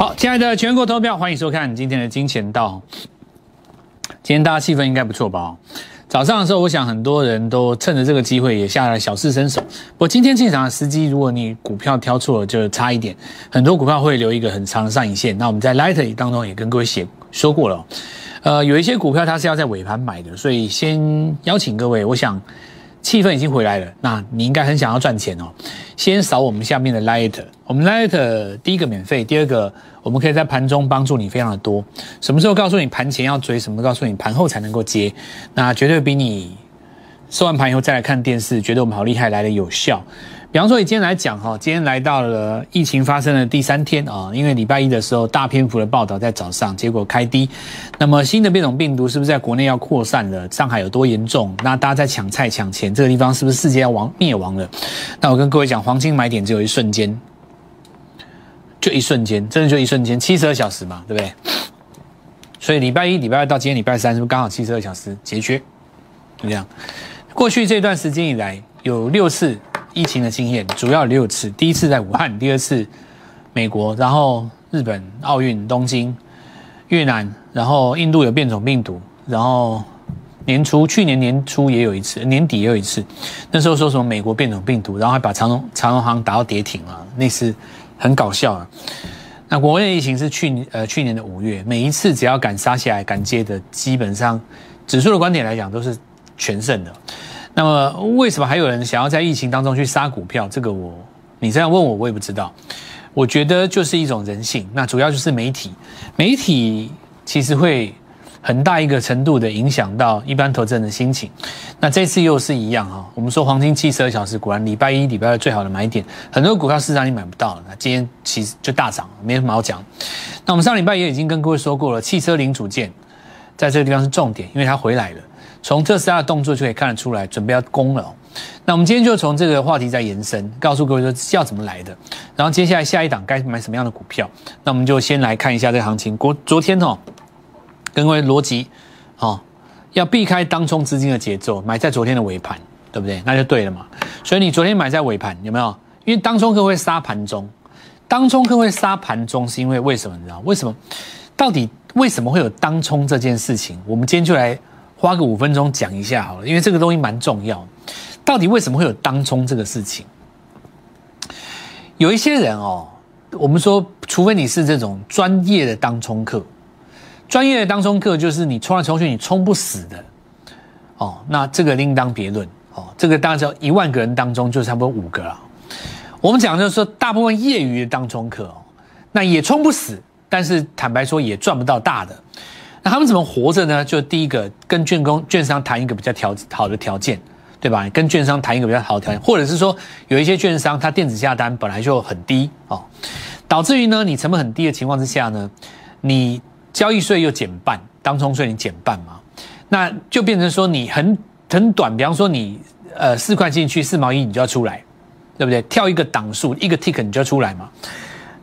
好，亲爱的全国投票，欢迎收看今天的金钱道。今天大家气氛应该不错吧？早上的时候，我想很多人都趁着这个机会也下了小试身手。我今天进场的时机，如果你股票挑错了，就差一点。很多股票会留一个很长的上影线。那我们在 Light 当中也跟各位写说过了，呃，有一些股票它是要在尾盘买的，所以先邀请各位，我想。气氛已经回来了，那你应该很想要赚钱哦。先扫我们下面的 Lighter，我们 Lighter 第一个免费，第二个我们可以在盘中帮助你非常的多。什么时候告诉你盘前要追，什么告诉你盘后才能够接，那绝对比你收完盘以后再来看电视，觉得我们好厉害来的有效。比方说，以今天来讲哈，今天来到了疫情发生的第三天啊，因为礼拜一的时候大篇幅的报道在早上，结果开低。那么新的变种病毒是不是在国内要扩散了？上海有多严重？那大家在抢菜抢钱，这个地方是不是世界要亡灭亡了？那我跟各位讲，黄金买点只有一瞬间，就一瞬间，真的就一瞬间，七十二小时嘛，对不对？所以礼拜一、礼拜二到今天礼拜三，是不是刚好七十二小时节缺？就这样。过去这段时间以来，有六次。疫情的经验主要六次，第一次在武汉，第二次美国，然后日本奥运东京，越南，然后印度有变种病毒，然后年初去年年初也有一次，年底也有一次，那时候说什么美国变种病毒，然后还把长隆长隆行打到跌停了，那次很搞笑啊。那国内疫情是去年呃去年的五月，每一次只要敢杀下来敢接的，基本上指数的观点来讲都是全胜的。那么为什么还有人想要在疫情当中去杀股票？这个我，你这样问我，我也不知道。我觉得就是一种人性。那主要就是媒体，媒体其实会很大一个程度的影响到一般投资人的心情。那这次又是一样哈。我们说黄金七十二小时，果然礼拜一、礼拜二最好的买点，很多股票市场你买不到了。那今天其实就大涨，没什么好讲。那我们上礼拜也已经跟各位说过了，汽车零组件在这个地方是重点，因为它回来了。从特斯拉的动作就可以看得出来，准备要攻了。那我们今天就从这个话题再延伸，告诉各位说要怎么来的。然后接下来下一档该买什么样的股票？那我们就先来看一下这个行情。昨昨天哦，各位逻辑哦，要避开当冲资金的节奏，买在昨天的尾盘，对不对？那就对了嘛。所以你昨天买在尾盘有没有？因为当冲客会杀盘中，当冲客会杀盘中是因为为什么？你知道为什么？到底为什么会有当冲这件事情？我们今天就来。花个五分钟讲一下好了，因为这个东西蛮重要。到底为什么会有当冲这个事情？有一些人哦，我们说，除非你是这种专业的当冲客，专业的当中客就是你冲来冲去你冲不死的哦，那这个另当别论哦。这个大家知道一万个人当中就差不多五个了。我们讲就是说，大部分业余的当中客哦，那也冲不死，但是坦白说也赚不到大的。那他们怎么活着呢？就第一个跟券工、券商谈一个比较条好的条件，对吧？跟券商谈一个比较好的条件，或者是说有一些券商它电子下单本来就很低哦，导致于呢你成本很低的情况之下呢，你交易税又减半，当冲税你减半嘛，那就变成说你很很短，比方说你呃四块进去四毛一你就要出来，对不对？跳一个档数一个 tick 你就要出来嘛，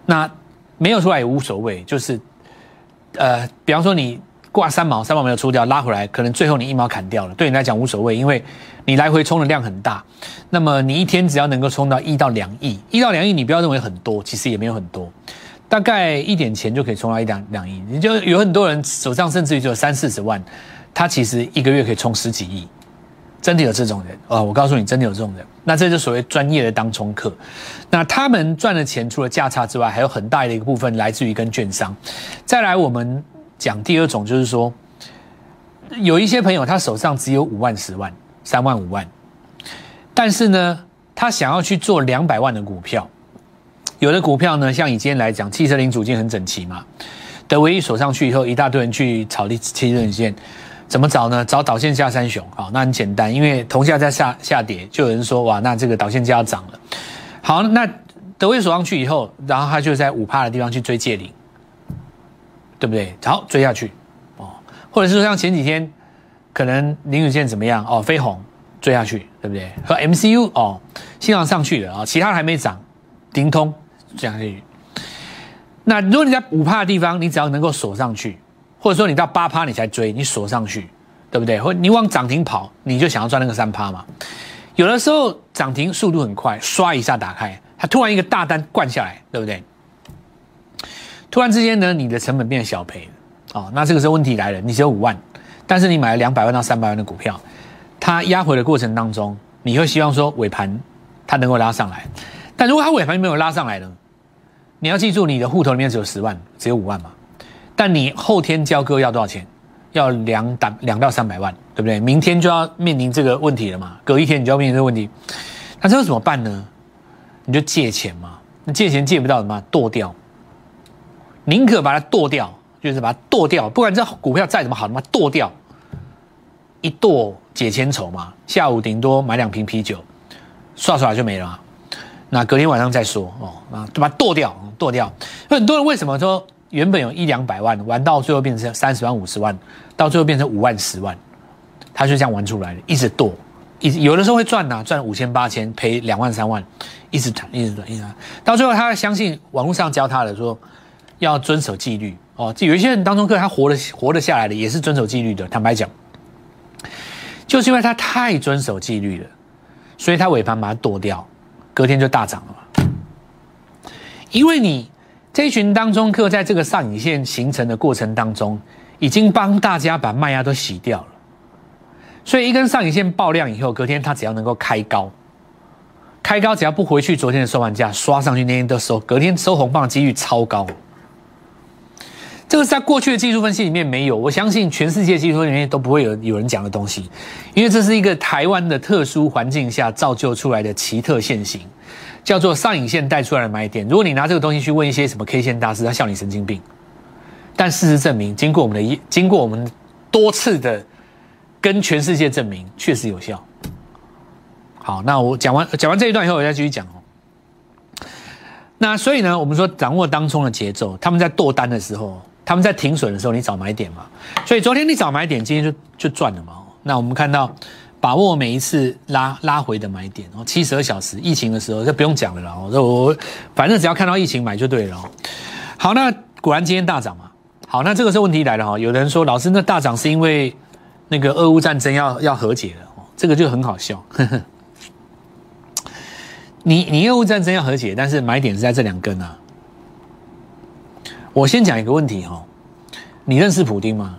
那没有出来也无所谓，就是呃比方说你。挂三毛，三毛没有出掉，拉回来，可能最后你一毛砍掉了，对你来讲无所谓，因为你来回冲的量很大。那么你一天只要能够冲到一到两亿，一到两亿，你不要认为很多，其实也没有很多，大概一点钱就可以冲到一两两亿。你就有很多人手上甚至于只有三四十万，他其实一个月可以冲十几亿，真的有这种人啊！我告诉你，真的有这种人。那这就所谓专业的当冲客，那他们赚的钱除了价差之外，还有很大的一个部分来自于跟券商。再来我们。讲第二种就是说，有一些朋友他手上只有五万、十万、三万、五万，但是呢，他想要去做两百万的股票。有的股票呢，像以今天来讲，汽车零组件很整齐嘛。德威一锁上去以后，一大堆人去炒汽车零件，怎么找呢？找导线下三雄啊，那很简单，因为铜价在下下跌，就有人说哇，那这个导线价要涨了。好，那德威锁上去以后，然后他就在五帕的地方去追借零。对不对？好，追下去，哦，或者是说像前几天，可能林宇健怎么样？哦，飞鸿追下去，对不对？和 MCU 哦，新航上去了啊，其他还没涨，顶通追下去。那如果你在五趴的地方，你只要能够锁上去，或者说你到八趴你才追，你锁上去，对不对？或你往涨停跑，你就想要赚那个三趴嘛。有的时候涨停速度很快，刷一下打开，它突然一个大单灌下来，对不对？突然之间呢，你的成本变小赔，哦，那这个时候问题来了，你只有五万，但是你买了两百万到三百万的股票，它压回的过程当中，你会希望说尾盘它能够拉上来，但如果它尾盘没有拉上来呢，你要记住你的户头里面只有十万，只有五万嘛，但你后天交割要多少钱？要两打两到三百万，对不对？明天就要面临这个问题了嘛，隔一天你就要面临这个问题，那这怎么办呢？你就借钱嘛，那借钱借不到什么剁掉，宁可把它剁掉，就是把它剁掉，不管这股票再怎么好，他妈剁掉，一剁解千愁嘛。下午顶多买两瓶啤酒，刷刷就没了。那隔天晚上再说哦，啊，就把它剁掉，剁掉。很多人为什么说？原本有一两百万，玩到最后变成三十万、五十万，到最后变成五万、十万，他就这样玩出来的，一直剁，一直有的时候会赚呐，赚五千、八千，赔两万、三万，一直谈，一直赚，一直，到最后他相信网络上教他的说要遵守纪律哦，有一些人当中客他活得活得下来的也是遵守纪律的，坦白讲，就是因为他太遵守纪律了，所以他尾盘把它剁掉，隔天就大涨了嘛，因为你。这一群当中客在这个上影线形成的过程当中，已经帮大家把卖压都洗掉了，所以一根上影线爆量以后，隔天它只要能够开高，开高只要不回去昨天的收盘价，刷上去那天都收，隔天收红棒的几率超高。这个在过去的技术分析里面没有，我相信全世界技术里面都不会有有人讲的东西，因为这是一个台湾的特殊环境下造就出来的奇特现形。叫做上影线带出来的买点。如果你拿这个东西去问一些什么 K 线大师，他笑你神经病。但事实证明，经过我们的一经过我们多次的跟全世界证明，确实有效。好，那我讲完讲完这一段以后，我再继续讲哦。那所以呢，我们说掌握当冲的节奏，他们在剁单的时候，他们在停损的时候，你找买点嘛。所以昨天你找买点，今天就就赚了嘛。那我们看到。把握每一次拉拉回的买点哦，七十二小时疫情的时候就不用讲了啦哦，我反正只要看到疫情买就对了。好，那果然今天大涨嘛。好，那这个时候问题来了哈，有人说老师那大涨是因为那个俄乌战争要要和解了哦，这个就很好笑。你你俄乌战争要和解，但是买点是在这两根啊。我先讲一个问题哈，你认识普丁吗？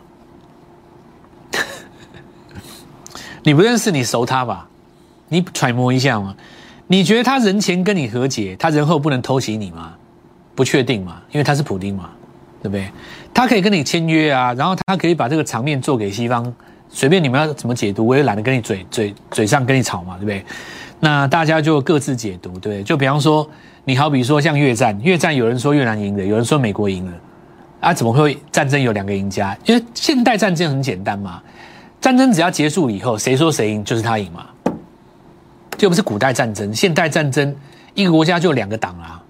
你不认识你熟他吧？你揣摩一下嘛？你觉得他人前跟你和解，他人后不能偷袭你吗？不确定嘛？因为他是普丁嘛，对不对？他可以跟你签约啊，然后他可以把这个场面做给西方，随便你们要怎么解读，我也懒得跟你嘴嘴嘴上跟你吵嘛，对不对？那大家就各自解读，对？就比方说，你好比说像越战，越战有人说越南赢了，有人说美国赢了，啊，怎么会战争有两个赢家？因为现代战争很简单嘛。战争只要结束以后，谁说谁赢就是他赢嘛，就不是古代战争。现代战争，一个国家就两个党啊，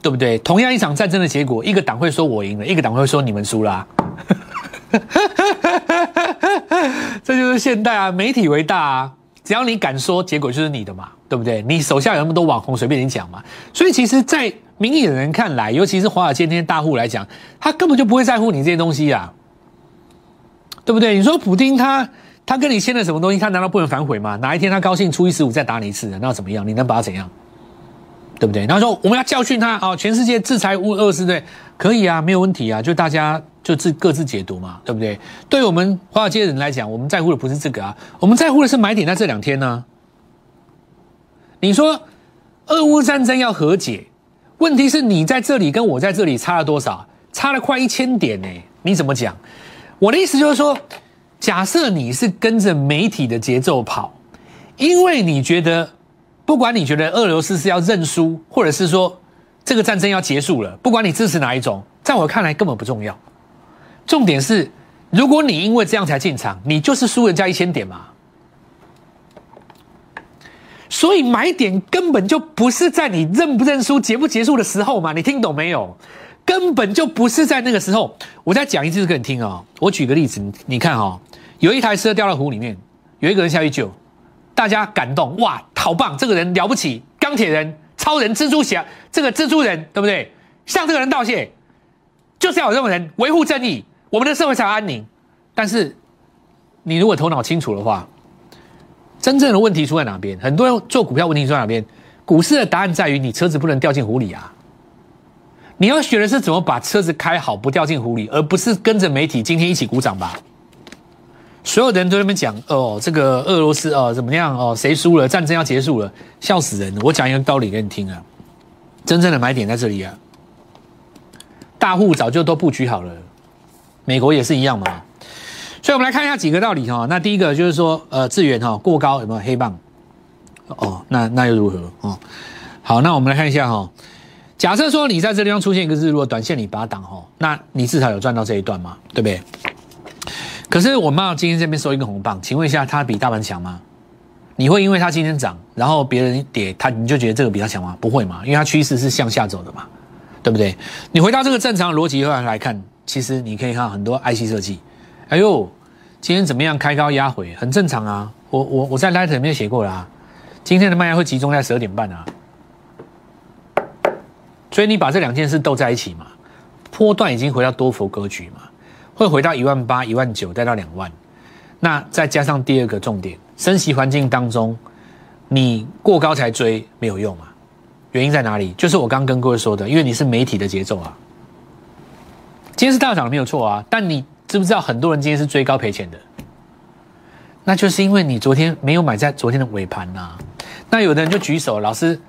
对不对？同样一场战争的结果，一个党会说我赢了，一个党会说你们输了。这就是现代啊，媒体为大啊，只要你敢说，结果就是你的嘛，对不对？你手下有那么多网红，随便你讲嘛。所以其实，在民意的人看来，尤其是华尔街那些大户来讲，他根本就不会在乎你这些东西啊。对不对？你说普京他他跟你签了什么东西？他难道不能反悔吗？哪一天他高兴初一十五再打你一次，那怎么样？你能把他怎样？对不对？然后说我们要教训他啊！全世界制裁乌俄是对，可以啊，没有问题啊，就大家就自各自解读嘛，对不对？对我们华尔街的人来讲，我们在乎的不是这个啊，我们在乎的是买点在这两天呢。你说俄乌战争要和解，问题是你在这里跟我在这里差了多少？差了快一千点呢？你怎么讲？我的意思就是说，假设你是跟着媒体的节奏跑，因为你觉得，不管你觉得俄罗斯是要认输，或者是说这个战争要结束了，不管你支持哪一种，在我看来根本不重要。重点是，如果你因为这样才进场，你就是输人家一千点嘛。所以买点根本就不是在你认不认输、结不结束的时候嘛。你听懂没有？根本就不是在那个时候，我再讲一次给你听啊！我举个例子，你看哈，有一台车掉到湖里面，有一个人下去救，大家感动哇，好棒，这个人了不起，钢铁人、超人、蜘蛛侠，这个蜘蛛人对不对？向这个人道谢，就是要有这种人维护正义，我们的社会才安宁。但是你如果头脑清楚的话，真正的问题出在哪边？很多人做股票问题出在哪边？股市的答案在于你车子不能掉进湖里啊。你要学的是怎么把车子开好，不掉进湖里，而不是跟着媒体今天一起鼓掌吧。所有的人都在那边讲哦，这个俄罗斯哦怎么样哦，谁输了，战争要结束了，笑死人！我讲一个道理给你听啊，真正的买点在这里啊，大户早就都布局好了，美国也是一样嘛。所以，我们来看一下几个道理哈。那第一个就是说，呃，资源哈过高有没有黑棒？哦，那那又如何？哦，好，那我们来看一下哈。假设说你在这地方出现一个日落，短线你把它挡哈，那你至少有赚到这一段嘛，对不对？可是我们今天这边收一个红棒，请问一下，它比大盘强吗？你会因为它今天涨，然后别人跌，它你就觉得这个比它强吗？不会嘛，因为它趋势是向下走的嘛，对不对？你回到这个正常的逻辑来来看，其实你可以看很多 IC 设计，哎呦，今天怎么样？开高压回，很正常啊。我我我在 Light 里面写过了啊，今天的卖压会集中在十二点半啊，所以你把这两件事斗在一起嘛，波段已经回到多佛格局嘛。会回到一万八、一万九，再到两万。那再加上第二个重点，升息环境当中，你过高才追没有用啊。原因在哪里？就是我刚跟各位说的，因为你是媒体的节奏啊。今天是大涨没有错啊，但你知不知道很多人今天是追高赔钱的？那就是因为你昨天没有买在昨天的尾盘呐。那有的人就举手，老师，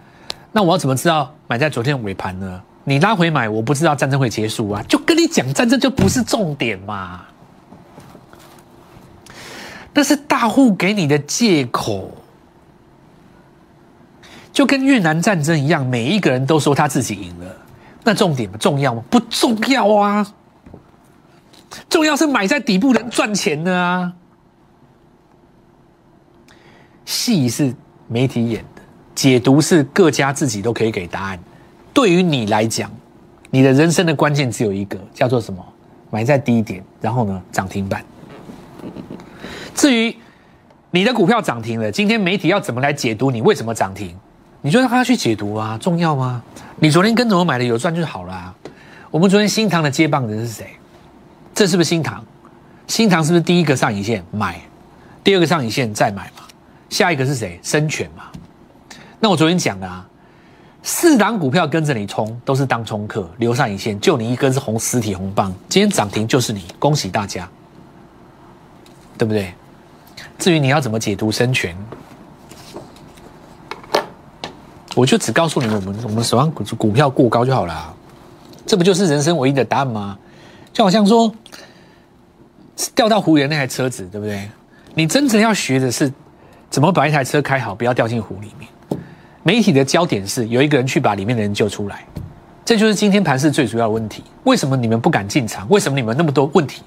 那我要怎么知道买在昨天的尾盘呢？你拉回买，我不知道战争会结束啊！就跟你讲，战争就不是重点嘛。那是大户给你的借口，就跟越南战争一样，每一个人都说他自己赢了。那重点重要吗？不重要啊！重要是买在底部能赚钱的啊。戏是媒体演的，解读是各家自己都可以给答案。对于你来讲，你的人生的关键只有一个，叫做什么？买在低点，然后呢涨停板。至于你的股票涨停了，今天媒体要怎么来解读你为什么涨停？你就让他去解读啊，重要吗？你昨天跟着我买的有赚就好了。我们昨天新塘的接棒人是谁？这是不是新塘？新塘是不是第一个上影线买，第二个上影线再买嘛？下一个是谁？生全嘛？那我昨天讲的啊。四档股票跟着你冲，都是当冲客，留上影线，就你一根是红实体红棒，今天涨停就是你，恭喜大家，对不对？至于你要怎么解读生权，我就只告诉你们，我们我们手上股股票过高就好了，这不就是人生唯一的答案吗？就好像说掉到湖里的那台车子，对不对？你真正要学的是怎么把一台车开好，不要掉进湖里面。媒体的焦点是有一个人去把里面的人救出来，这就是今天盘市最主要的问题。为什么你们不敢进场？为什么你们那么多问题？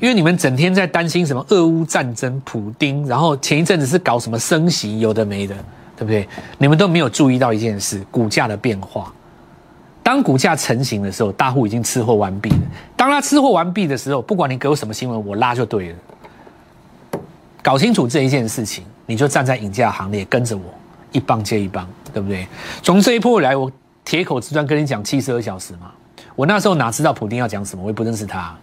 因为你们整天在担心什么俄乌战争、普丁，然后前一阵子是搞什么升息，有的没的，对不对？你们都没有注意到一件事：股价的变化。当股价成型的时候，大户已经吃货完毕了。当他吃货完毕的时候，不管你给我什么新闻，我拉就对了。搞清楚这一件事情，你就站在赢家行列，跟着我。一棒接一棒，对不对？从这一波来，我铁口直断跟你讲七十二小时嘛。我那时候哪知道普丁要讲什么，我也不认识他。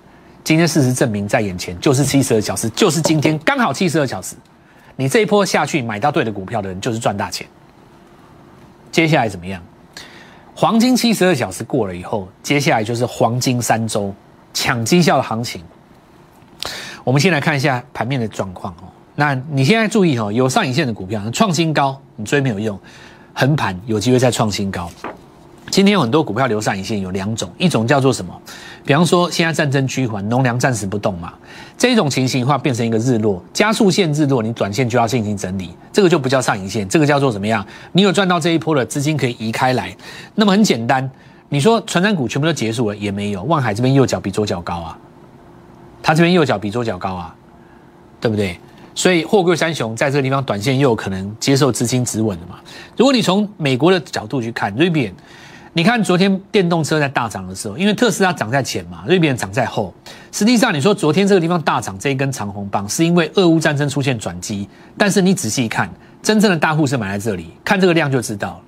今天事实证明在眼前，就是七十二小时，就是今天刚好七十二小时。你这一波下去买到对的股票的人，就是赚大钱。接下来怎么样？黄金七十二小时过了以后，接下来就是黄金三周抢绩效的行情。我们先来看一下盘面的状况哦。那你现在注意哦，有上影线的股票创新高，你追没有用，横盘有机会再创新高。今天有很多股票留上影线，有两种，一种叫做什么？比方说现在战争趋缓，农粮暂时不动嘛，这种情形的话变成一个日落，加速线日落，你短线就要进行整理，这个就不叫上影线，这个叫做怎么样？你有赚到这一波的资金可以移开来。那么很简单，你说传染股全部都结束了也没有，望海这边右脚比左脚高啊，它这边右脚比左脚高啊，对不对？所以货柜三雄在这个地方短线又有可能接受资金止稳的嘛？如果你从美国的角度去看瑞比，你看昨天电动车在大涨的时候，因为特斯拉涨在前嘛，瑞比涨在后。实际上你说昨天这个地方大涨这一根长红棒，是因为俄乌战争出现转机。但是你仔细一看，真正的大户是买在这里，看这个量就知道了。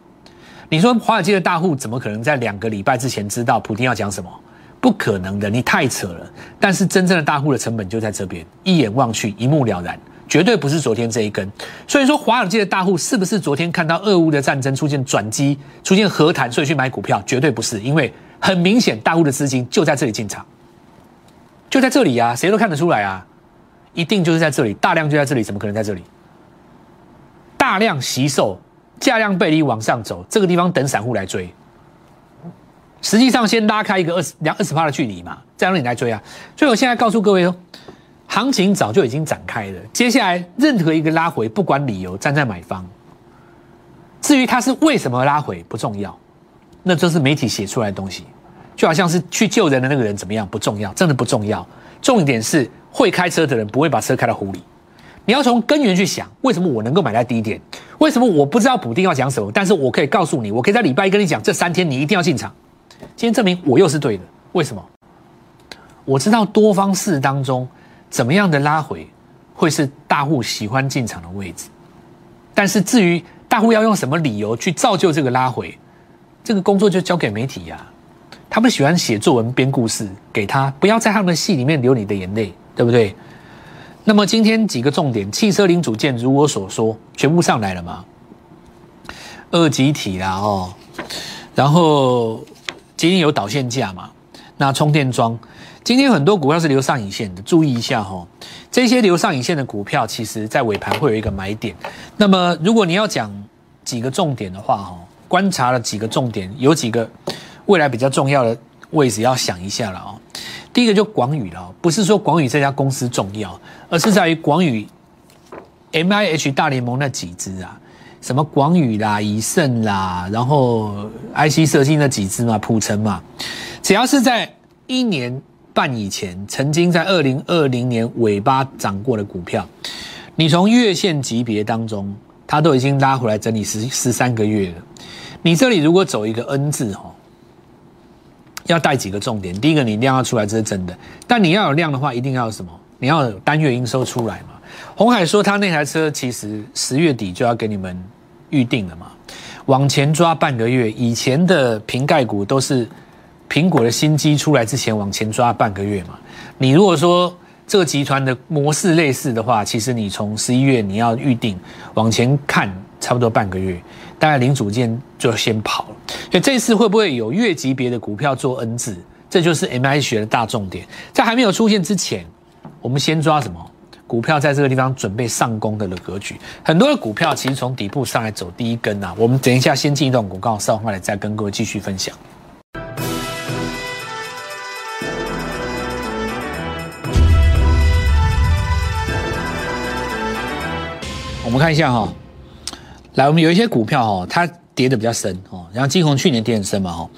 你说华尔街的大户怎么可能在两个礼拜之前知道普京要讲什么？不可能的，你太扯了。但是真正的大户的成本就在这边，一眼望去一目了然。绝对不是昨天这一根，所以说华尔街的大户是不是昨天看到俄乌的战争出现转机、出现和谈，所以去买股票？绝对不是，因为很明显，大户的资金就在这里进场，就在这里啊，谁都看得出来啊，一定就是在这里，大量就在这里，怎么可能在这里？大量吸售，价量背离往上走，这个地方等散户来追。实际上，先拉开一个二十两二十趴的距离嘛，再让你来追啊。所以我现在告诉各位哦，行情早就已经展开了，接下来任何一个拉回，不管理由，站在买方。至于它是为什么拉回不重要，那就是媒体写出来的东西，就好像是去救人的那个人怎么样不重要，真的不重要。重点是会开车的人不会把车开到湖里。你要从根源去想，为什么我能够买在低点？为什么我不知道补丁要讲什么？但是我可以告诉你，我可以在礼拜一跟你讲，这三天你一定要进场。今天证明我又是对的，为什么？我知道多方式当中怎么样的拉回会是大户喜欢进场的位置，但是至于。大户要用什么理由去造就这个拉回？这个工作就交给媒体呀。他们喜欢写作文、编故事，给他不要在他们的戏里面流你的眼泪，对不对？那么今天几个重点，汽车零组件如我所说，全部上来了吗？二级体啦哦，然后今天有导线架嘛？那充电桩，今天很多股票是留上影线的，注意一下哈。这些留上影线的股票，其实在尾盘会有一个买点。那么，如果你要讲几个重点的话，哈，观察了几个重点，有几个未来比较重要的位置要想一下了哦。第一个就广宇了，不是说广宇这家公司重要，而是在于广宇 M I H 大联盟那几只啊，什么广宇啦、以盛啦，然后 I C 设计那几只嘛，普成嘛，只要是在一年。半以前曾经在二零二零年尾巴涨过的股票，你从月线级别当中，它都已经拉回来整理十十三个月了。你这里如果走一个 N 字哈，要带几个重点。第一个，你量要出来，这是真的。但你要有量的话，一定要什么？你要有单月营收出来嘛。红海说他那台车其实十月底就要给你们预定了嘛，往前抓半个月。以前的瓶盖股都是。苹果的新机出来之前往前抓半个月嘛？你如果说这个集团的模式类似的话，其实你从十一月你要预定往前看差不多半个月，大概零组件就先跑了。所以这次会不会有月级别的股票做 N 字？这就是 M I 学的大重点。在还没有出现之前，我们先抓什么股票在这个地方准备上攻的格局？很多的股票其实从底部上来走第一根啊。我们等一下先进一段广告，稍后来再跟各位继续分享。们看一下哈，来，我们有一些股票哈，它跌的比较深哦，然后金红去年跌很深嘛哈，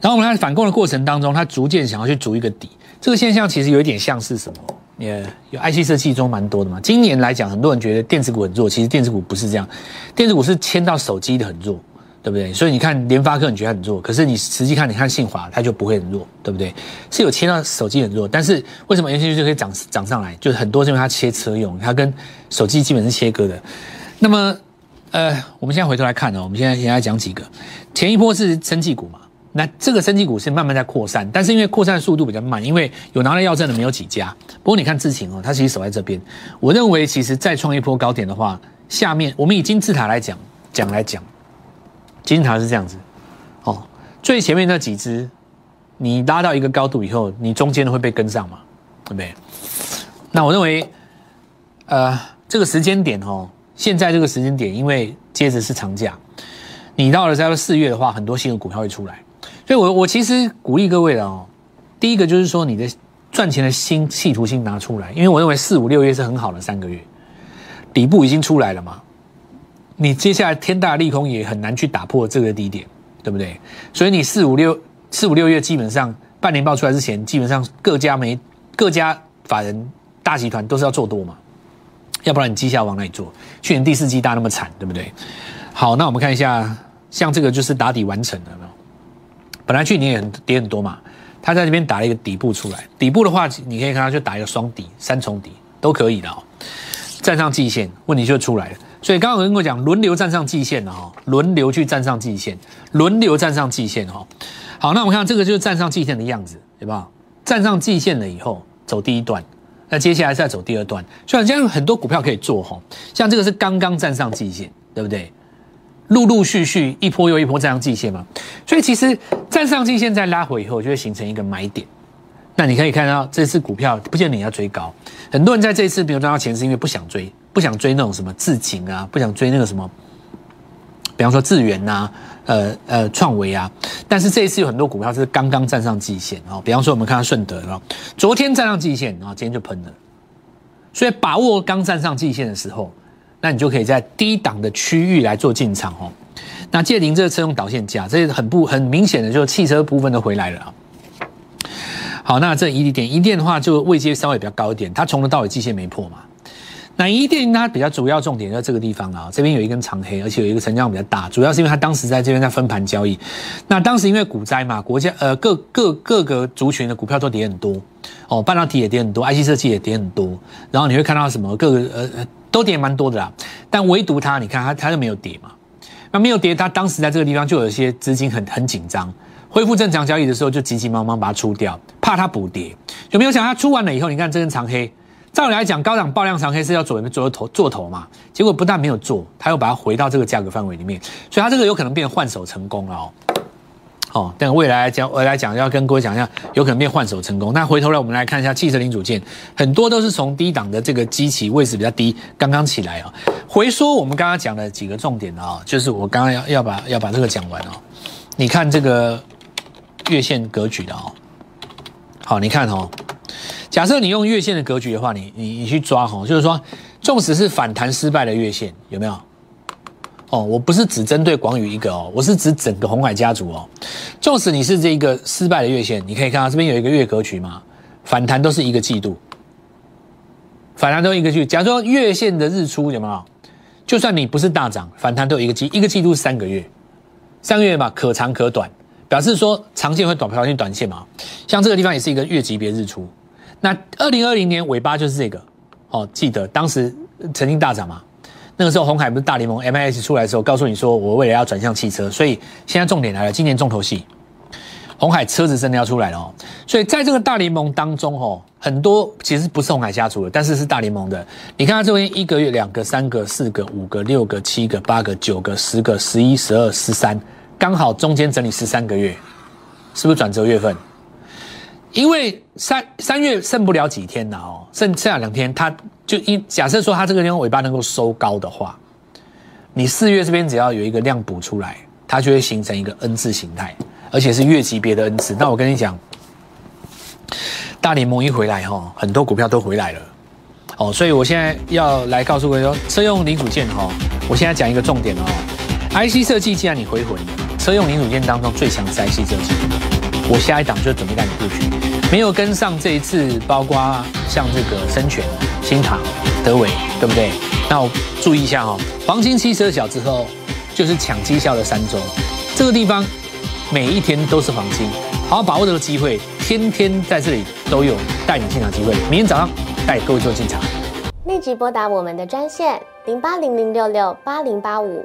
然后我们看反攻的过程当中，它逐渐想要去筑一个底，这个现象其实有一点像是什么？也有 IC 设计中蛮多的嘛。今年来讲，很多人觉得电子股很弱，其实电子股不是这样，电子股是牵到手机的很弱，对不对？所以你看联发科你觉得很弱，可是你实际看，你看信华它就不会很弱，对不对？是有切到手机很弱，但是为什么 IC 就可以涨涨上来？就是很多是因为它切车用，它跟手机基本是切割的。那么，呃，我们现在回头来看呢，我们现在现在讲几个，前一波是生技股嘛，那这个生技股是慢慢在扩散，但是因为扩散速度比较慢，因为有拿到药证的没有几家。不过你看智勤哦，它其实守在这边。我认为其实再创一波高点的话，下面我们以金字塔来讲讲来讲，金字塔是这样子，哦，最前面那几只，你拉到一个高度以后，你中间的会被跟上嘛，对不对？那我认为，呃，这个时间点哦。现在这个时间点，因为接着是长假，你到了在四月的话，很多新的股票会出来，所以我我其实鼓励各位的哦，第一个就是说你的赚钱的心企图心拿出来，因为我认为四五六月是很好的三个月，底部已经出来了嘛，你接下来天大利空也很难去打破这个低点，对不对？所以你四五六四五六月基本上半年报出来之前，基本上各家没各家法人大集团都是要做多嘛。要不然你绩效往哪里做？去年第四季大那么惨，对不对？好，那我们看一下，像这个就是打底完成了，没有？本来去年也很跌很多嘛，它在这边打了一个底部出来。底部的话，你可以看到就打一个双底、三重底都可以的哦。站上季线，问题就出来了。所以刚刚有跟我讲，轮流站上季线的哈，轮流去站上季线，轮流站上季线哈。好，那我们看这个就是站上季线的样子，对吧？站上季线了以后，走第一段。那接下来再走第二段，所以这样很多股票可以做哈，像这个是刚刚站上季线，对不对？陆陆续续一波又一波站上季线嘛，所以其实站上季线再拉回以后，就会形成一个买点。那你可以看到这次股票不见得你要追高，很多人在这一次没有赚到钱，是因为不想追，不想追那种什么智景啊，不想追那个什么，比方说智源呐，呃呃创维啊。但是这一次有很多股票是刚刚站上季线啊，比方说我们看到顺德啊，昨天站上季线啊，今天就喷了。所以把握刚站上季线的时候。那你就可以在低档的区域来做进场哦。那借零这个车用导线架，这是很不很明显的，就是汽车部分都回来了啊。好，那这一点一电的话，就位阶稍微比较高一点，它从头到尾季线没破嘛。那一电它比较主要重点在这个地方啊，这边有一根长黑，而且有一个成交量比较大，主要是因为它当时在这边在分盘交易。那当时因为股灾嘛，国家呃各各各个族群的股票都跌很多哦，半导体也跌很多，IC 设计也跌很多，然后你会看到什么各个呃呃。都跌蛮多的啦，但唯独它，你看它它就没有跌嘛。那没有跌，它当时在这个地方就有一些资金很很紧张，恢复正常交易的时候就急急忙忙把它出掉，怕它补跌。有没有想它出完了以后，你看这根长黑，照理来讲高档爆量长黑是要左左右头做头嘛，结果不但没有做，它又把它回到这个价格范围里面，所以它这个有可能变换手成功了哦。哦，但未来讲，我来讲要跟各位讲一下，有可能变换手成功。那回头来，我们来看一下汽车零组件，很多都是从低档的这个机器位置比较低，刚刚起来啊。回说我们刚刚讲的几个重点啊，就是我刚刚要要把要把这个讲完哦。你看这个月线格局的哦，好，你看哦，假设你用月线的格局的话，你你你去抓哦，就是说，纵使是反弹失败的月线，有没有？哦，我不是只针对广宇一个哦，我是指整个红海家族哦。纵使你是这一个失败的月线，你可以看到这边有一个月格局嘛，反弹都是一个季度，反弹都一个季。假如说月线的日出有没有？就算你不是大涨，反弹都有一个季，一个季度三个月，三个月嘛，可长可短，表示说长线会短，表现短线嘛。像这个地方也是一个月级别日出。那二零二零年尾巴就是这个哦，记得当时曾经大涨嘛。那个时候，红海不是大联盟 M I S 出来的时候，告诉你说我未来要转向汽车，所以现在重点来了，今年重头戏，红海车子真的要出来了哦。所以在这个大联盟当中，哦，很多其实不是红海家族的，但是是大联盟的。你看它这边一个月、两个、三个、四个、五个、六个、七个、八个、九个、十个、十一、十二、十三，刚好中间整理十三个月，是不是转折月份？因为三三月剩不了几天了哦，剩剩下两天，它就一假设说它这个地方尾巴能够收高的话，你四月这边只要有一个量补出来，它就会形成一个 N 字形态，而且是月级别的 N 字。那我跟你讲，大联盟一回来哈，很多股票都回来了哦，所以我现在要来告诉各位说，车用零组件哈，我现在讲一个重点哦，IC 设计既然你回魂，车用零组件当中最强是 IC 设计。我下一档就准备带你布局，没有跟上这一次，包括像这个深全、新唐、德伟，对不对？那我注意一下哦，黄金七十二小时后就是抢绩效的三周，这个地方每一天都是黄金，好好把握这个机会，天天在这里都有带你进场机会。明天早上带各位做进场，立即拨打我们的专线零八零零六六八零八五。